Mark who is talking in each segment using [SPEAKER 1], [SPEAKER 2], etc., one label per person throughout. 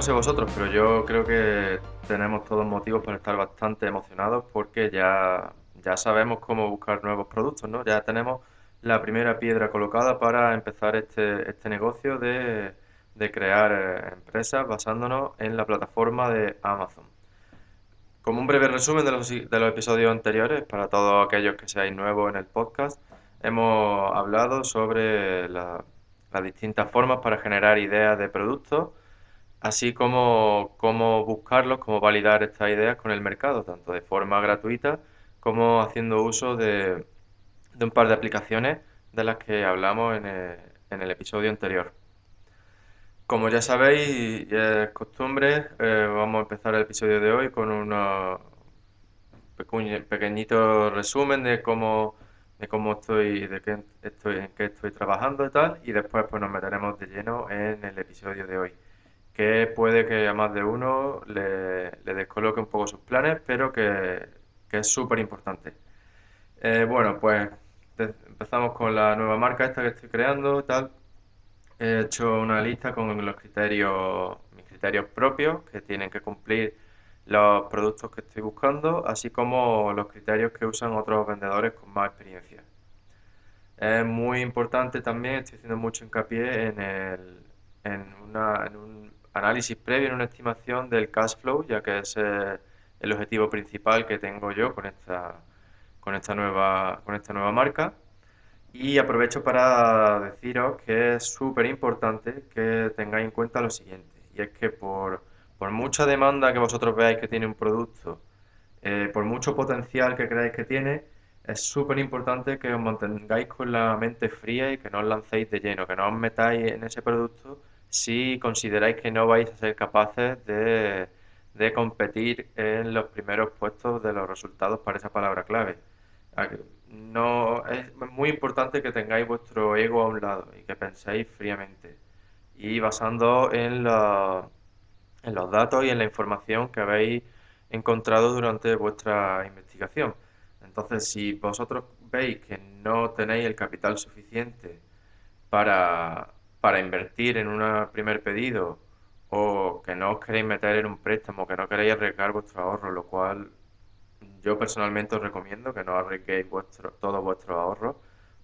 [SPEAKER 1] no sé vosotros, pero yo creo que tenemos todos motivos para estar bastante emocionados porque ya, ya sabemos cómo buscar nuevos productos, ¿no? Ya tenemos la primera piedra colocada para empezar este, este negocio de, de crear eh, empresas basándonos en la plataforma de Amazon. Como un breve resumen de los, de los episodios anteriores, para todos aquellos que seáis nuevos en el podcast, hemos hablado sobre las distintas formas para generar ideas de productos, así como cómo buscarlos, cómo validar estas ideas con el mercado, tanto de forma gratuita como haciendo uso de, un par de aplicaciones de las que hablamos en el, en el episodio anterior. Como ya sabéis, es costumbre, eh, vamos a empezar el episodio de hoy con un pequeñito resumen de cómo, de cómo estoy, de qué estoy, en qué estoy trabajando y tal, y después pues nos meteremos de lleno en el episodio de hoy, que puede que a más de uno le, descoloque un poco sus planes, pero que, es súper importante. Eh, bueno, pues empezamos con la nueva marca esta que estoy creando tal. He hecho una lista con los criterios, mis criterios propios que tienen que cumplir los productos que estoy buscando, así como los criterios que usan otros vendedores con más experiencia. Es muy importante también, estoy haciendo mucho hincapié en, el, en, una, en un análisis previo, en una estimación del cash flow, ya que es eh, el objetivo principal que tengo yo con esta, con esta nueva, con esta nueva marca. Y aprovecho para deciros que es súper importante que tengáis en cuenta lo siguiente, y es que por, por mucha demanda que vosotros veáis que tiene un producto, eh, por mucho potencial que creáis que tiene, es súper importante que os mantengáis con la mente fría y que no os lancéis de lleno, que no os metáis en ese producto si consideráis que no vais a ser capaces de, de competir en los primeros puestos de los resultados para esa palabra clave no es muy importante que tengáis vuestro ego a un lado y que penséis fríamente y basando en, en los datos y en la información que habéis encontrado durante vuestra investigación. Entonces, si vosotros veis que no tenéis el capital suficiente para, para invertir en un primer pedido o que no os queréis meter en un préstamo, que no queréis arriesgar vuestro ahorro, lo cual yo personalmente os recomiendo que no arriesguéis vuestro, todos vuestros ahorros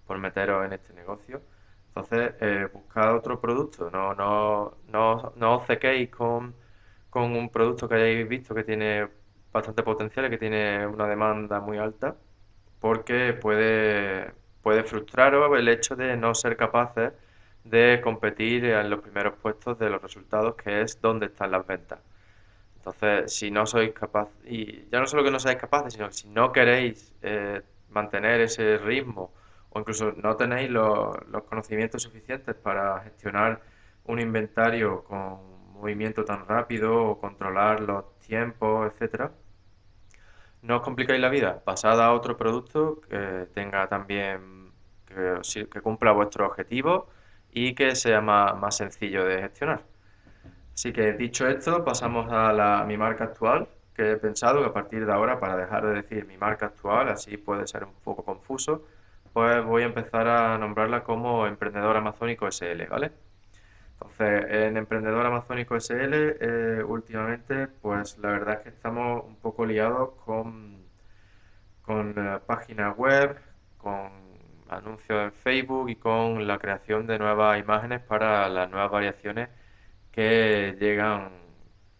[SPEAKER 1] por meteros en este negocio. Entonces, eh, buscad otro producto, no, no, no, no os cequéis con, con un producto que hayáis visto que tiene bastante potencial y que tiene una demanda muy alta, porque puede, puede frustraros el hecho de no ser capaces de competir en los primeros puestos de los resultados, que es donde están las ventas. Entonces, si no sois capaces, y ya no solo que no seáis capaces, sino que si no queréis eh, mantener ese ritmo o incluso no tenéis los, conocimientos suficientes para gestionar un inventario con movimiento tan rápido o controlar los tiempos, etcétera, no os complicáis la vida. Pasad a otro producto que tenga también, que, que cumpla vuestro objetivo y que sea más sencillo de gestionar. Así que dicho esto, pasamos a, la, mi marca actual, que he pensado que a partir de ahora, para dejar de decir mi marca actual, así puede ser un poco confuso, pues voy a empezar a nombrarla como Emprendedor Amazónico SL, ¿vale? Entonces, en Emprendedor Amazónico SL, eh, últimamente, pues la verdad es que estamos un poco liados con, con la página web, con anuncios en Facebook y con la creación de nuevas imágenes para las nuevas variaciones que llegan,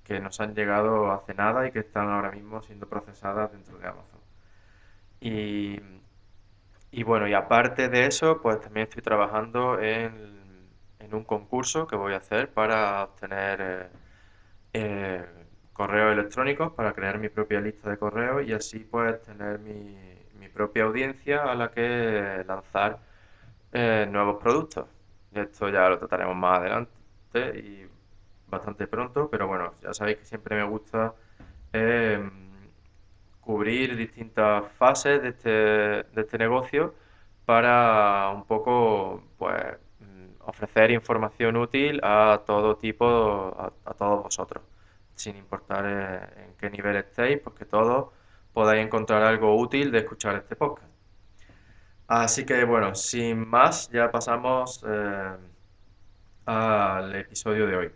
[SPEAKER 1] que nos han llegado hace nada y que están ahora mismo siendo procesadas dentro de Amazon. Y, bueno, y aparte de eso, pues también estoy trabajando en, un concurso que voy a hacer para obtener eh, eh, correos electrónicos, para crear mi propia lista de correos y así pues tener mi, mi propia audiencia a la que lanzar eh, nuevos productos. Esto ya lo trataremos más adelante y bastante pronto, pero bueno, ya sabéis que siempre me gusta em, cubrir distintas fases de este, de este negocio para un poco pues mm, ofrecer información útil a todo tipo, a, todos vosotros, sin importar eh, en qué nivel estéis, porque todos podáis encontrar algo útil de escuchar este podcast. Así que bueno, sin más, ya pasamos eh, al episodio de hoy.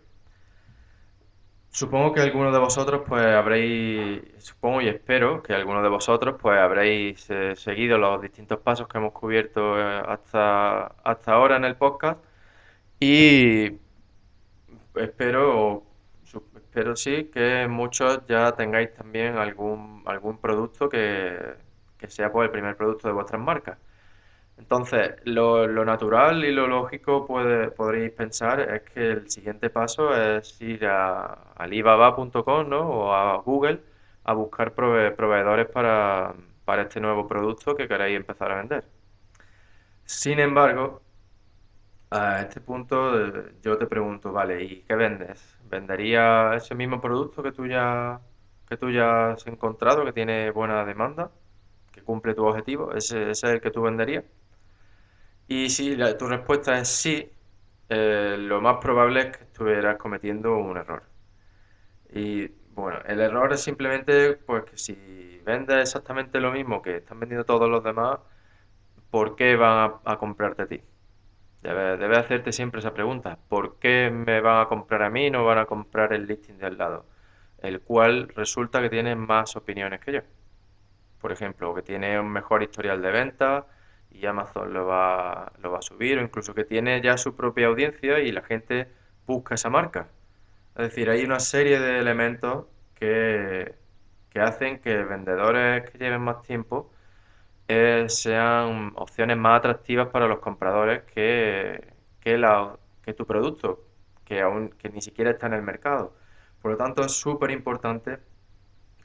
[SPEAKER 1] Supongo que algunos de vosotros pues habréis, supongo y espero que algunos de vosotros pues habréis eh, seguido los distintos pasos que hemos cubierto eh, hasta, hasta ahora en el podcast y espero, espero sí que muchos ya tengáis también algún, algún producto que, que sea pues el primer producto de vuestras marcas. Entonces, lo, lo natural y lo lógico puede, podréis pensar es que el siguiente paso es ir a alibaba.com, ¿no? o a Google a buscar prove- proveedores para, para este nuevo producto que queréis empezar a vender. Sin embargo, a este punto eh, yo te pregunto, vale, ¿y qué vendes? ¿Vendería ese mismo producto que tú ya, que tú ya has encontrado, que tiene buena demanda, que cumple tu objetivo? ¿Ese, ese es el que tú venderías? Y si tu respuesta es sí, eh, lo más probable es que estuvieras cometiendo un error. Y bueno, el error es simplemente pues que si vendes exactamente lo mismo que están vendiendo todos los demás, ¿por qué van a, a comprarte a ti? Debes hacerte siempre esa pregunta. ¿Por qué me van a comprar a mí y no van a comprar el listing de al lado? El cual resulta que tiene más opiniones que yo por ejemplo, que tiene un mejor historial de ventas y Amazon lo va, lo va a subir, o incluso que tiene ya su propia audiencia y la gente busca esa marca. Es decir, hay una serie de elementos que, que hacen que vendedores que lleven más tiempo eh, sean opciones más atractivas para los compradores que, que, tu producto, que aún que ni siquiera está en el mercado. Por lo tanto, es súper importante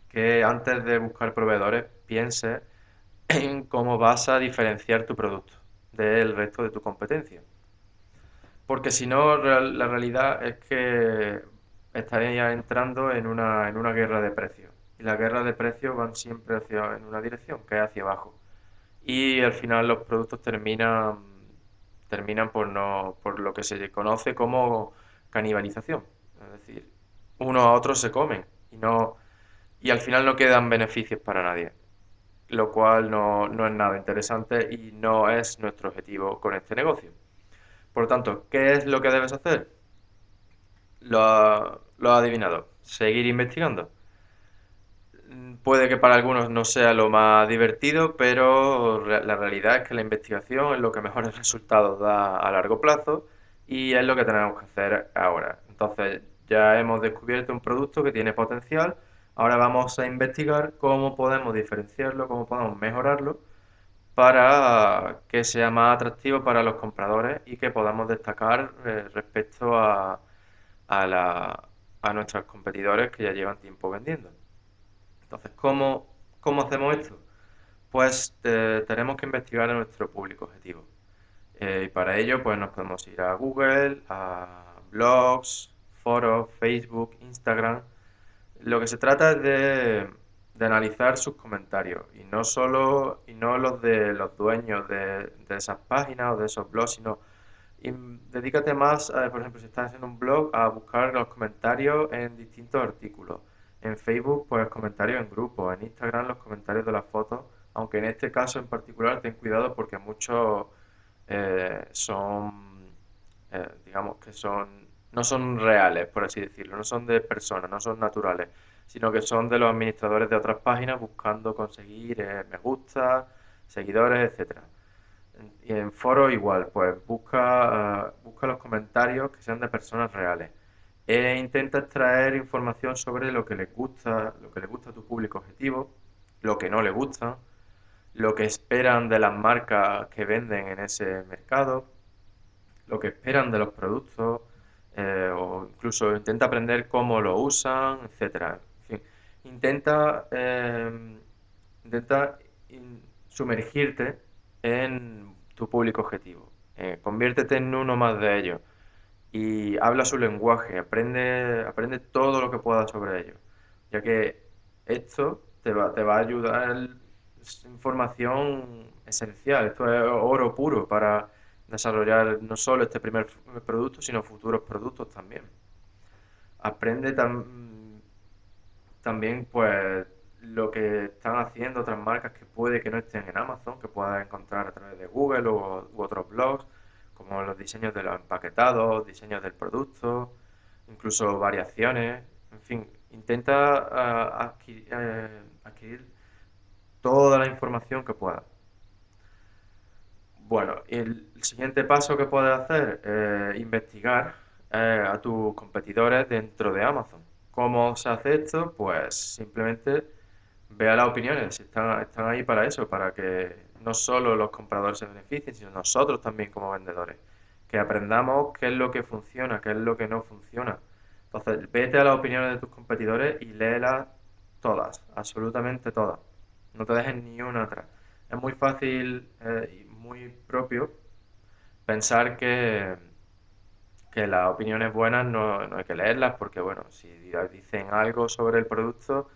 [SPEAKER 1] que antes de buscar proveedores pienses en cómo vas a diferenciar tu producto del resto de tu competencia. Porque si no, la realidad es que estarías entrando en una, en una guerra de precios. Y las guerras de precios van siempre hacia, en una dirección, que es hacia abajo. Y al final los productos terminan, terminan por, no, por lo que se conoce como canibalización. Es decir, unos a otros se comen y no, y al final no quedan beneficios para nadie, lo cual no, no es nada interesante y no es nuestro objetivo con este negocio. Por lo tanto, ¿qué es lo que debes hacer? Lo, lo has adivinado. Seguir investigando. Mm, Puede que para algunos no sea lo más divertido, pero la realidad es que la investigación es lo que mejores resultados da a largo plazo y es lo que tenemos que hacer ahora. Entonces, ya hemos descubierto un producto que tiene potencial, ahora vamos a investigar cómo podemos diferenciarlo, cómo podemos mejorarlo para que sea más atractivo para los compradores y que podamos destacar eh, respecto a, a la- a nuestros competidores que ya llevan tiempo vendiendo. Entonces, ¿cómo, cómo hacemos esto? Pues eh, tenemos que investigar a nuestro público objetivo. Eh, y para ello, pues nos podemos ir a Google, a blogs, foros, Facebook, Instagram. Lo que se trata es de, de analizar sus comentarios y no solo, y no los de los dueños de, de esas páginas o de esos blogs, sino y dedícate más, a, por ejemplo, si estás en un blog, a buscar los comentarios en distintos artículos. En Facebook, pues comentarios en grupos. En Instagram, los comentarios de las fotos. Aunque en este caso en particular, ten cuidado porque muchos eh, son, eh, digamos que son, no son reales, por así decirlo. No son de personas, no son naturales, sino que son de los administradores de otras páginas buscando conseguir eh, me gusta, seguidores, etcétera. Y en foro igual, pues busca, eh, busca los comentarios que sean de personas reales. E intenta extraer información sobre lo que les gusta, lo que le gusta a tu público objetivo, lo que no le gusta, lo que esperan de las marcas que venden en ese mercado, lo que esperan de los productos, eh, o incluso intenta aprender cómo lo usan, etcétera. En fin, intenta, eh, intenta in- sumergirte en tu público objetivo. Eh, conviértete en uno más de ellos y habla su lenguaje, aprende, aprende todo lo que puedas sobre ellos, ya que esto te va, te va a ayudar, es información esencial, esto es oro puro para desarrollar no solo este primer producto, sino futuros productos también. Aprende tam- también, pues, lo que están haciendo otras marcas que puede que no estén en Amazon, que puedas encontrar a través de Google o, u otros blogs, como los diseños de los empaquetados, diseños del producto, incluso variaciones, en fin, intenta ah, eh, adquirir, toda la información que puedas. Bueno, el, siguiente paso que puedes hacer es investigar eh, a tus competidores dentro de Amazon. ¿Cómo se hace esto? Pues simplemente vea las opiniones, están, están ahí para eso, para que no solo los compradores se beneficien, sino nosotros también como vendedores. Que aprendamos qué es lo que funciona, qué es lo que no funciona. Entonces, vete a las opiniones de tus competidores y léelas todas, absolutamente todas. No te dejes ni una atrás. Es muy fácil eh, y muy propio pensar que, que las opiniones buenas no, no hay que leerlas porque, bueno, si dicen algo sobre el producto,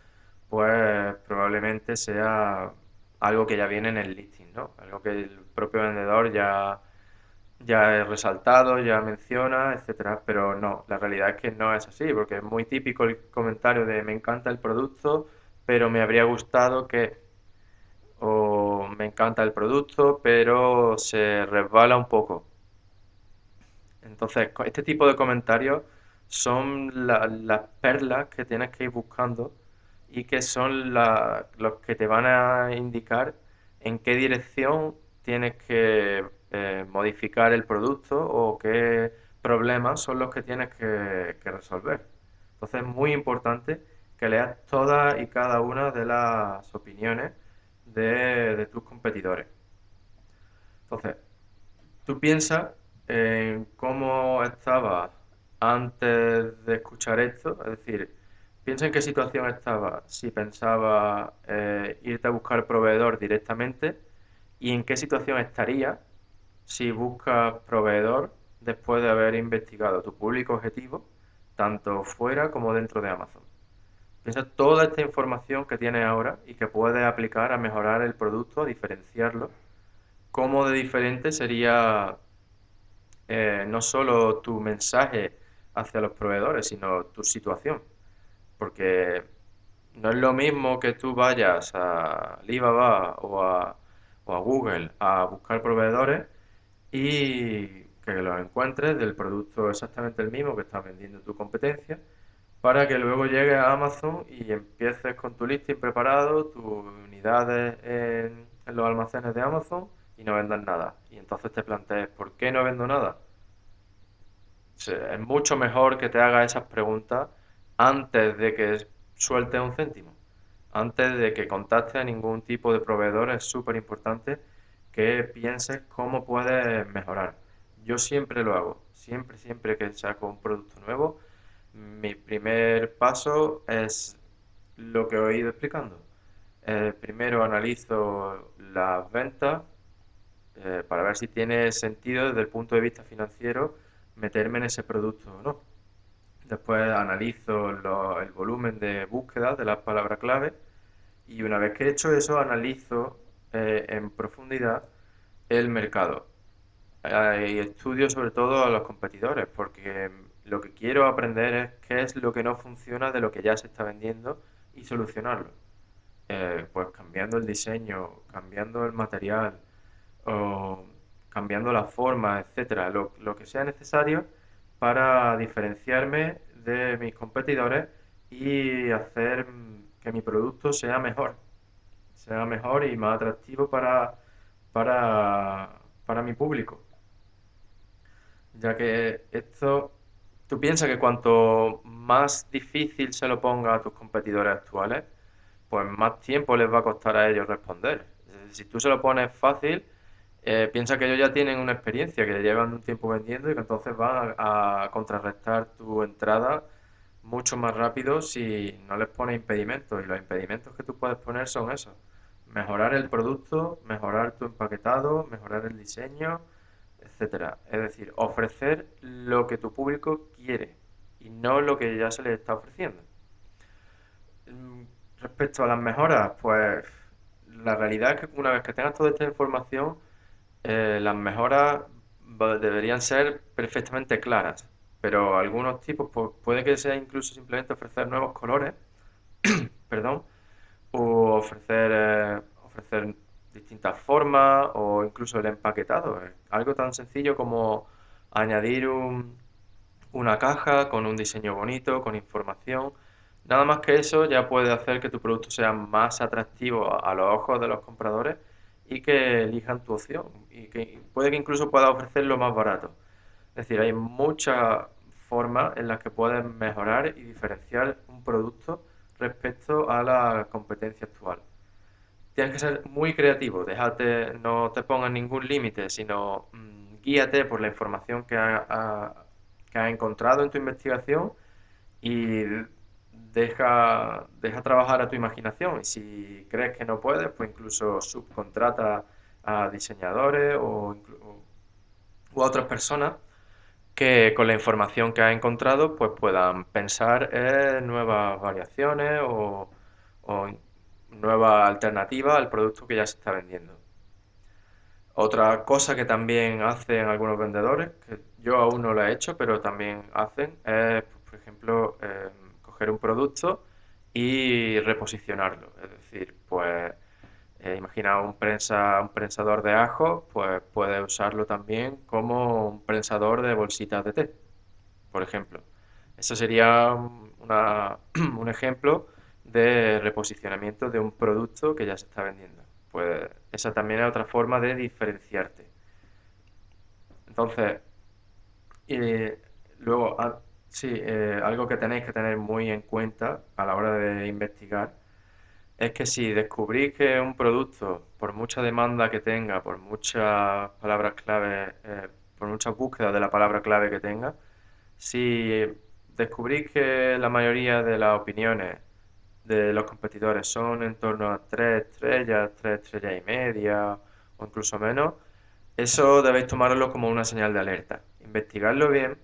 [SPEAKER 1] pues probablemente sea algo que ya viene en el listing, ¿no? Algo que el propio vendedor ya, ya he resaltado, ya menciona, etcétera, pero no, la realidad es que no es así, porque es muy típico el comentario de me encanta el producto, pero me habría gustado que, o me encanta el producto, pero se resbala un poco. Entonces, este tipo de comentarios son las perlas que tienes que ir buscando y que son los que te van a indicar en qué dirección tienes que eh, modificar el producto o qué problemas son los que tienes que, resolver. Entonces es muy importante que leas todas y cada una de las opiniones de, de tus competidores. Entonces, tú piensas en cómo estabas antes de escuchar esto, es decir, Piensa en qué situación estaba si pensaba eh, irte a buscar proveedor directamente y en qué situación estaría si buscas proveedor después de haber investigado tu público objetivo, tanto fuera como dentro de Amazon. Piensa toda esta información que tienes ahora y que puedes aplicar a mejorar el producto, a diferenciarlo. Cómo de diferente sería eh, no solo tu mensaje hacia los proveedores, sino tu situación porque no es lo mismo que tú vayas a Alibaba o a, o Google a buscar proveedores y que los encuentres del producto exactamente el mismo que está vendiendo tu competencia para que luego llegues a Amazon y empieces con tu listing preparado, tus unidades en, los almacenes de Amazon y no vendas nada. Y entonces te plantees, ¿por qué no vendo nada? es mucho mejor que te hagas esas preguntas antes de que suelte un céntimo, antes de que contacte a ningún tipo de proveedor, es súper importante que pienses cómo puedes mejorar. Yo siempre lo hago, siempre, siempre que saco un producto nuevo, mi primer paso es lo que he ido explicando. Eh, primero analizo las ventas eh, para ver si tiene sentido desde el punto de vista financiero meterme en ese producto o no. Después analizo el volumen de búsqueda de las palabras clave y una vez que he hecho eso analizo eh, en profundidad el mercado. y estudio sobre todo a los competidores porque lo que quiero aprender es qué es lo que no funciona de lo que ya se está vendiendo y solucionarlo. Eh, pues cambiando el diseño, cambiando el material, o cambiando la forma, etcétera, lo, lo que sea necesario para diferenciarme de mis competidores y hacer que mi producto sea mejor, sea mejor y más atractivo para, para, para mi público. Ya que esto, tú piensas que cuanto más difícil se lo ponga a tus competidores actuales, pues más tiempo les va a costar a ellos responder. Si tú se lo pones fácil, eh, piensa que ellos ya tienen una experiencia, que llevan un tiempo vendiendo y que entonces van a, contrarrestar tu entrada mucho más rápido si no les pones impedimentos. Y los impedimentos que tú puedes poner son esos. Mejorar el producto, mejorar tu empaquetado, mejorar el diseño, etcétera. Es decir, ofrecer lo que tu público quiere y no lo que ya se les está ofreciendo. Mm, respecto a las mejoras, pues la realidad es que una vez que tengas toda esta información, eh, las mejoras deberían ser perfectamente claras, pero algunos tipos puede que sea incluso simplemente ofrecer nuevos colores, perdón, o ofrecer, eh, ofrecer distintas formas o incluso el empaquetado. Algo tan sencillo como añadir una caja con un diseño bonito, con información. Nada más que eso ya puede hacer que tu producto sea más atractivo a los ojos de los compradores y que elijan tu opción y que puede que incluso pueda ofrecerlo más barato. Es decir, hay muchas formas en las que puedes mejorar y diferenciar un producto respecto a la competencia actual. Tienes que ser muy creativo, déjate, no te pongas ningún límite, sino mm, guíate por la información que has encontrado en tu investigación y deja, deja trabajar a tu imaginación. Y si crees que no puedes, pues incluso subcontrata a diseñadores o, u otras personas que con la información que ha encontrado pues puedan pensar en nuevas variaciones o, o nuevas alternativas al producto que ya se está vendiendo. Otra cosa que también hacen algunos vendedores, que yo aún no lo he hecho, pero también hacen, es, por ejemplo, em, un producto y reposicionarlo. Es decir, pues eh, imagina un, prensa, un prensador de ajo, pues puede usarlo también como un prensador de bolsitas de té, por ejemplo. Eso sería un ejemplo de reposicionamiento de un producto que ya se está vendiendo. Pues esa también es otra forma de diferenciarte. Entonces, luego, ah, sí, eh, algo que tenéis que tener muy en cuenta a la hora de investigar es que si descubrís que un producto, por mucha demanda que tenga, por muchas palabras clave, eh, por muchas búsquedas de la palabra clave que tenga, si descubrís que la mayoría de las opiniones de los competidores son en torno a 3 estrellas, 3 estrellas y media o incluso menos, eso debéis tomarlo como una señal de alerta. Investigarlo bien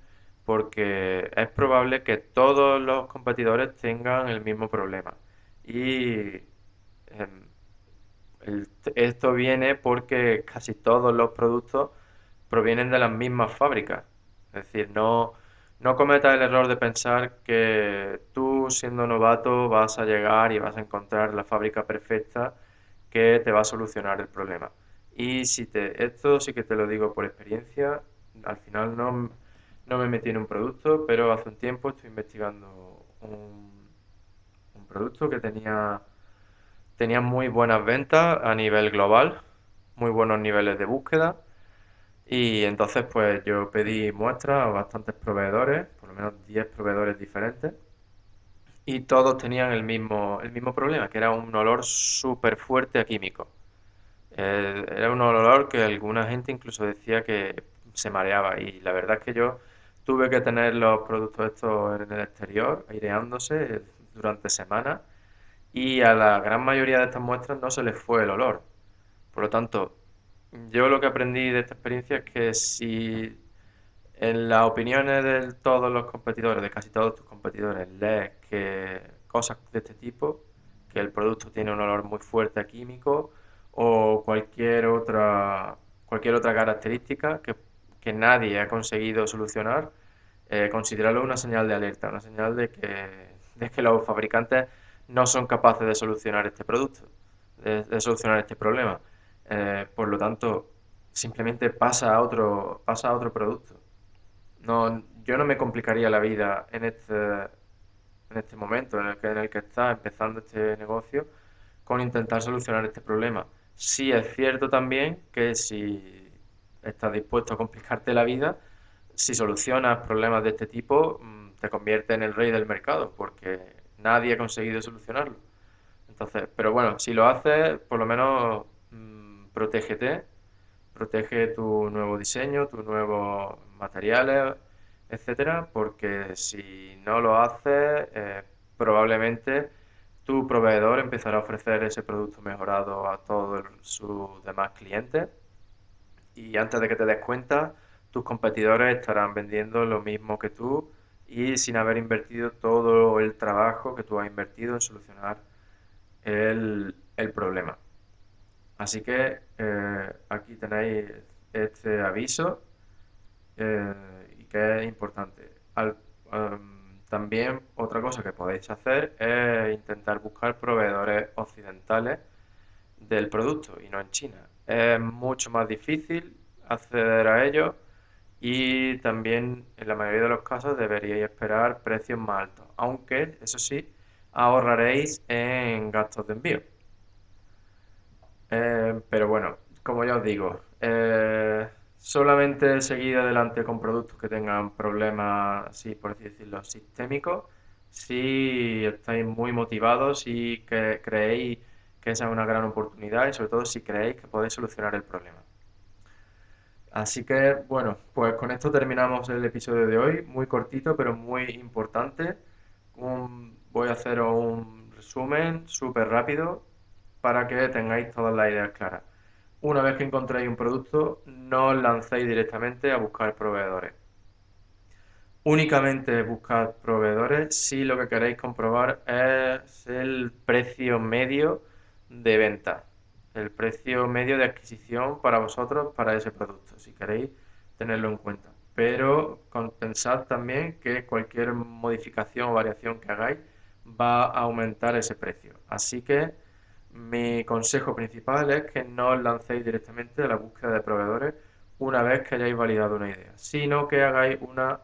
[SPEAKER 1] porque es probable que todos los competidores tengan el mismo problema y em, esto viene porque casi todos los productos provienen de las mismas fábricas. Es decir, no, no cometas el error de pensar que tú siendo novato vas a llegar y vas a encontrar la fábrica perfecta que te va a solucionar el problema. Y si te, esto sí que te lo digo por experiencia, al final no, no me metí en un producto, pero hace un tiempo estoy investigando un producto que tenía, tenía muy buenas ventas a nivel global, muy buenos niveles de búsqueda. Y entonces pues yo pedí muestras a bastantes proveedores, por lo menos 10 proveedores diferentes, y todos tenían el mismo, el mismo problema, que era un olor súper fuerte a químico. Eh, era un olor que alguna gente incluso decía que se mareaba y la verdad es que yo tuve que tener los productos estos en el exterior, aireándose durante semanas y a la gran mayoría de estas muestras no se les fue el olor. Por lo tanto, yo lo que aprendí de esta experiencia es que si en las opiniones de todos los competidores, de casi todos tus competidores, lees que cosas de este tipo, que el producto tiene un olor muy fuerte a químico o cualquier otra, cualquier otra característica que, que nadie ha conseguido solucionar, eh, considerarlo una señal de alerta, una señal de que de que los fabricantes no son capaces de solucionar este producto, de, solucionar este problema. Eh, por lo tanto, simplemente pasa a otro, pasa a otro producto. No, yo no me complicaría la vida en este, en este momento en el que, en el que está empezando este negocio con intentar solucionar este problema. Sí es cierto también que si estás dispuesto a complicarte la vida, si solucionas problemas de este tipo, mm, te convierte en el rey del mercado, porque nadie ha conseguido solucionarlo. Entonces, pero bueno, si lo haces, por lo menos mmm, protégete, protege tu nuevo diseño, tus nuevos materiales, etcétera, porque si no lo haces, eh, probablemente tu proveedor empezará a ofrecer ese producto mejorado a todos sus demás clientes y antes de que te des cuenta, tus competidores estarán vendiendo lo mismo que tú y sin haber invertido todo el trabajo que tú has invertido en solucionar el, problema. Así que eh, aquí tenéis este aviso eh, y que es importante. También otra cosa que podéis hacer es intentar buscar proveedores occidentales del producto y no en China. Es mucho más difícil acceder a ellos y también en la mayoría de los casos deberíais esperar precios más altos, aunque eso sí, ahorraréis en gastos de envío. Eh, pero bueno, como ya os digo, eh, solamente seguir adelante con productos que tengan problemas, sí, por así decirlo, sistémicos, si estáis muy motivados y que creéis que esa es una gran oportunidad y sobre todo si creéis que podéis solucionar el problema. Así que bueno, pues con esto terminamos el episodio de hoy, muy cortito pero muy importante. voy a hacer un resumen súper rápido para que tengáis todas las ideas claras. Una vez que encontréis un producto, no os lancéis directamente a buscar proveedores. Únicamente buscad proveedores si lo que queréis comprobar es el precio medio de venta, el precio medio de adquisición para vosotros para ese producto, si queréis tenerlo en cuenta. Pero pensad también que cualquier modificación o variación que hagáis va a aumentar ese precio. Así que mi consejo principal es que no os lancéis directamente a la búsqueda de proveedores una vez que hayáis validado una idea, sino que hagáis una,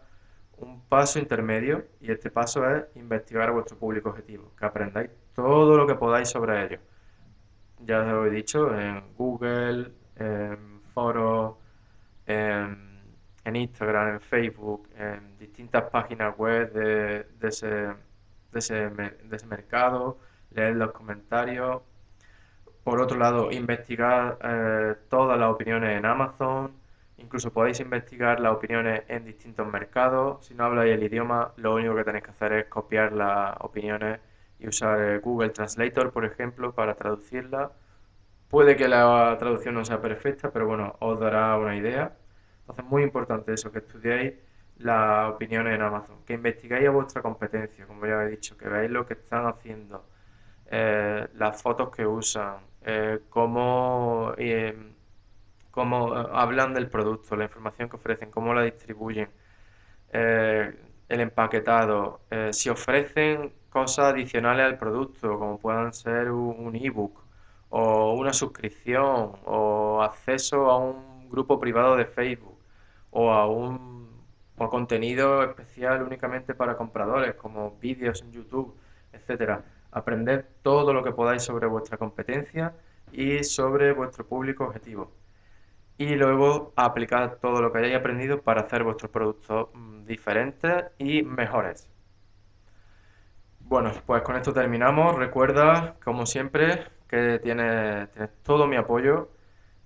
[SPEAKER 1] un paso intermedio y este paso es investigar vuestro público objetivo, que aprendáis todo lo que podáis sobre ellos. Ya os lo he dicho, en Google, en foros, en, Instagram, en Facebook, en distintas páginas web de, ese, de, ese, de ese mercado, leer los comentarios, por otro lado, investigar eh, todas las opiniones en Amazon. Incluso podéis investigar las opiniones en distintos mercados. Si no habláis el idioma, lo único que tenéis que hacer es copiar las opiniones y usar eh, Google Translator, por ejemplo, para traducirla. Puede que la traducción no sea perfecta, pero bueno, os dará una idea. Entonces, muy importante eso, que estudiéis las opiniones en Amazon, que investigáis a vuestra competencia, como ya he dicho, que veáis lo que están haciendo, eh, las fotos que usan, eh, cómo, eh, cómo, hablan del producto, la información que ofrecen, cómo la distribuyen, el empaquetado, si ofrecen cosas adicionales al producto, como puedan ser un ebook o una suscripción o acceso a un grupo privado de Facebook o a un o contenido especial únicamente para compradores, como vídeos en YouTube, etcétera aprender todo lo que podáis sobre vuestra competencia y sobre vuestro público objetivo. Y luego aplicar todo lo que hayáis aprendido para hacer vuestros productos mm, diferentes y mejores. Bueno, pues con esto terminamos. Recuerda, como siempre, que tienes, todo mi apoyo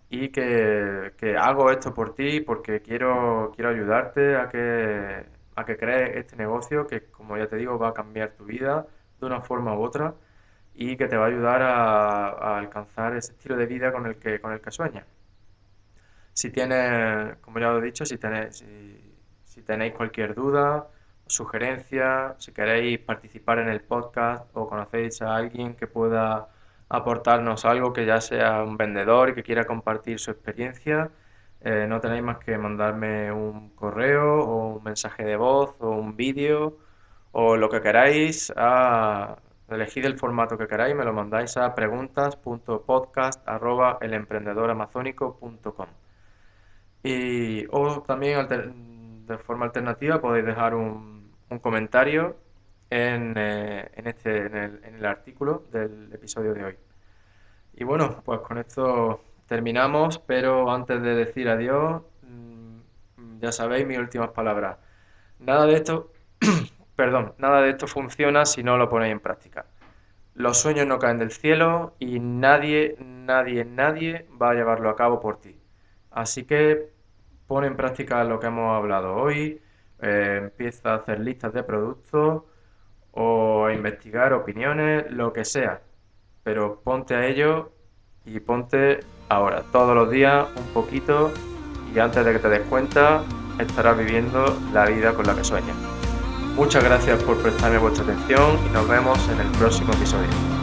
[SPEAKER 1] y que, hago esto por ti porque quiero, quiero ayudarte a que, a que crees este negocio que, como ya te digo, va a cambiar tu vida de una forma u otra y que te va a ayudar a, alcanzar ese estilo de vida con el que, con el que sueñas. Si tienes, como ya os he dicho, si tenéis, si, tenéis cualquier duda, sugerencia, si queréis participar en el podcast o conocéis a alguien que pueda aportarnos algo, que ya sea un vendedor y que quiera compartir su experiencia, eh, no tenéis más que mandarme un correo o un mensaje de voz o un vídeo o lo que queráis, a, elegid el formato que queráis, me lo mandáis a preguntas.podcast.elemprendedoramazónico.com y o también de forma alternativa podéis dejar un, un comentario en, eh, en, este, en el, en el artículo del episodio de hoy. Y bueno, pues con esto terminamos, pero antes de decir adiós, mm, ya sabéis mis últimas palabras. Nada de esto Perdón, nada de esto funciona si no lo ponéis en práctica. Los sueños no caen del cielo y nadie, nadie, nadie va a llevarlo a cabo por ti. Así que pon en práctica lo que hemos hablado hoy, eh, empieza a hacer listas de productos o a investigar opiniones, lo que sea. Pero ponte a ello y ponte ahora, todos los días, un poquito y antes de que te des cuenta, estarás viviendo la vida con la que sueñas. Muchas gracias por prestarme vuestra atención y nos vemos en el próximo episodio.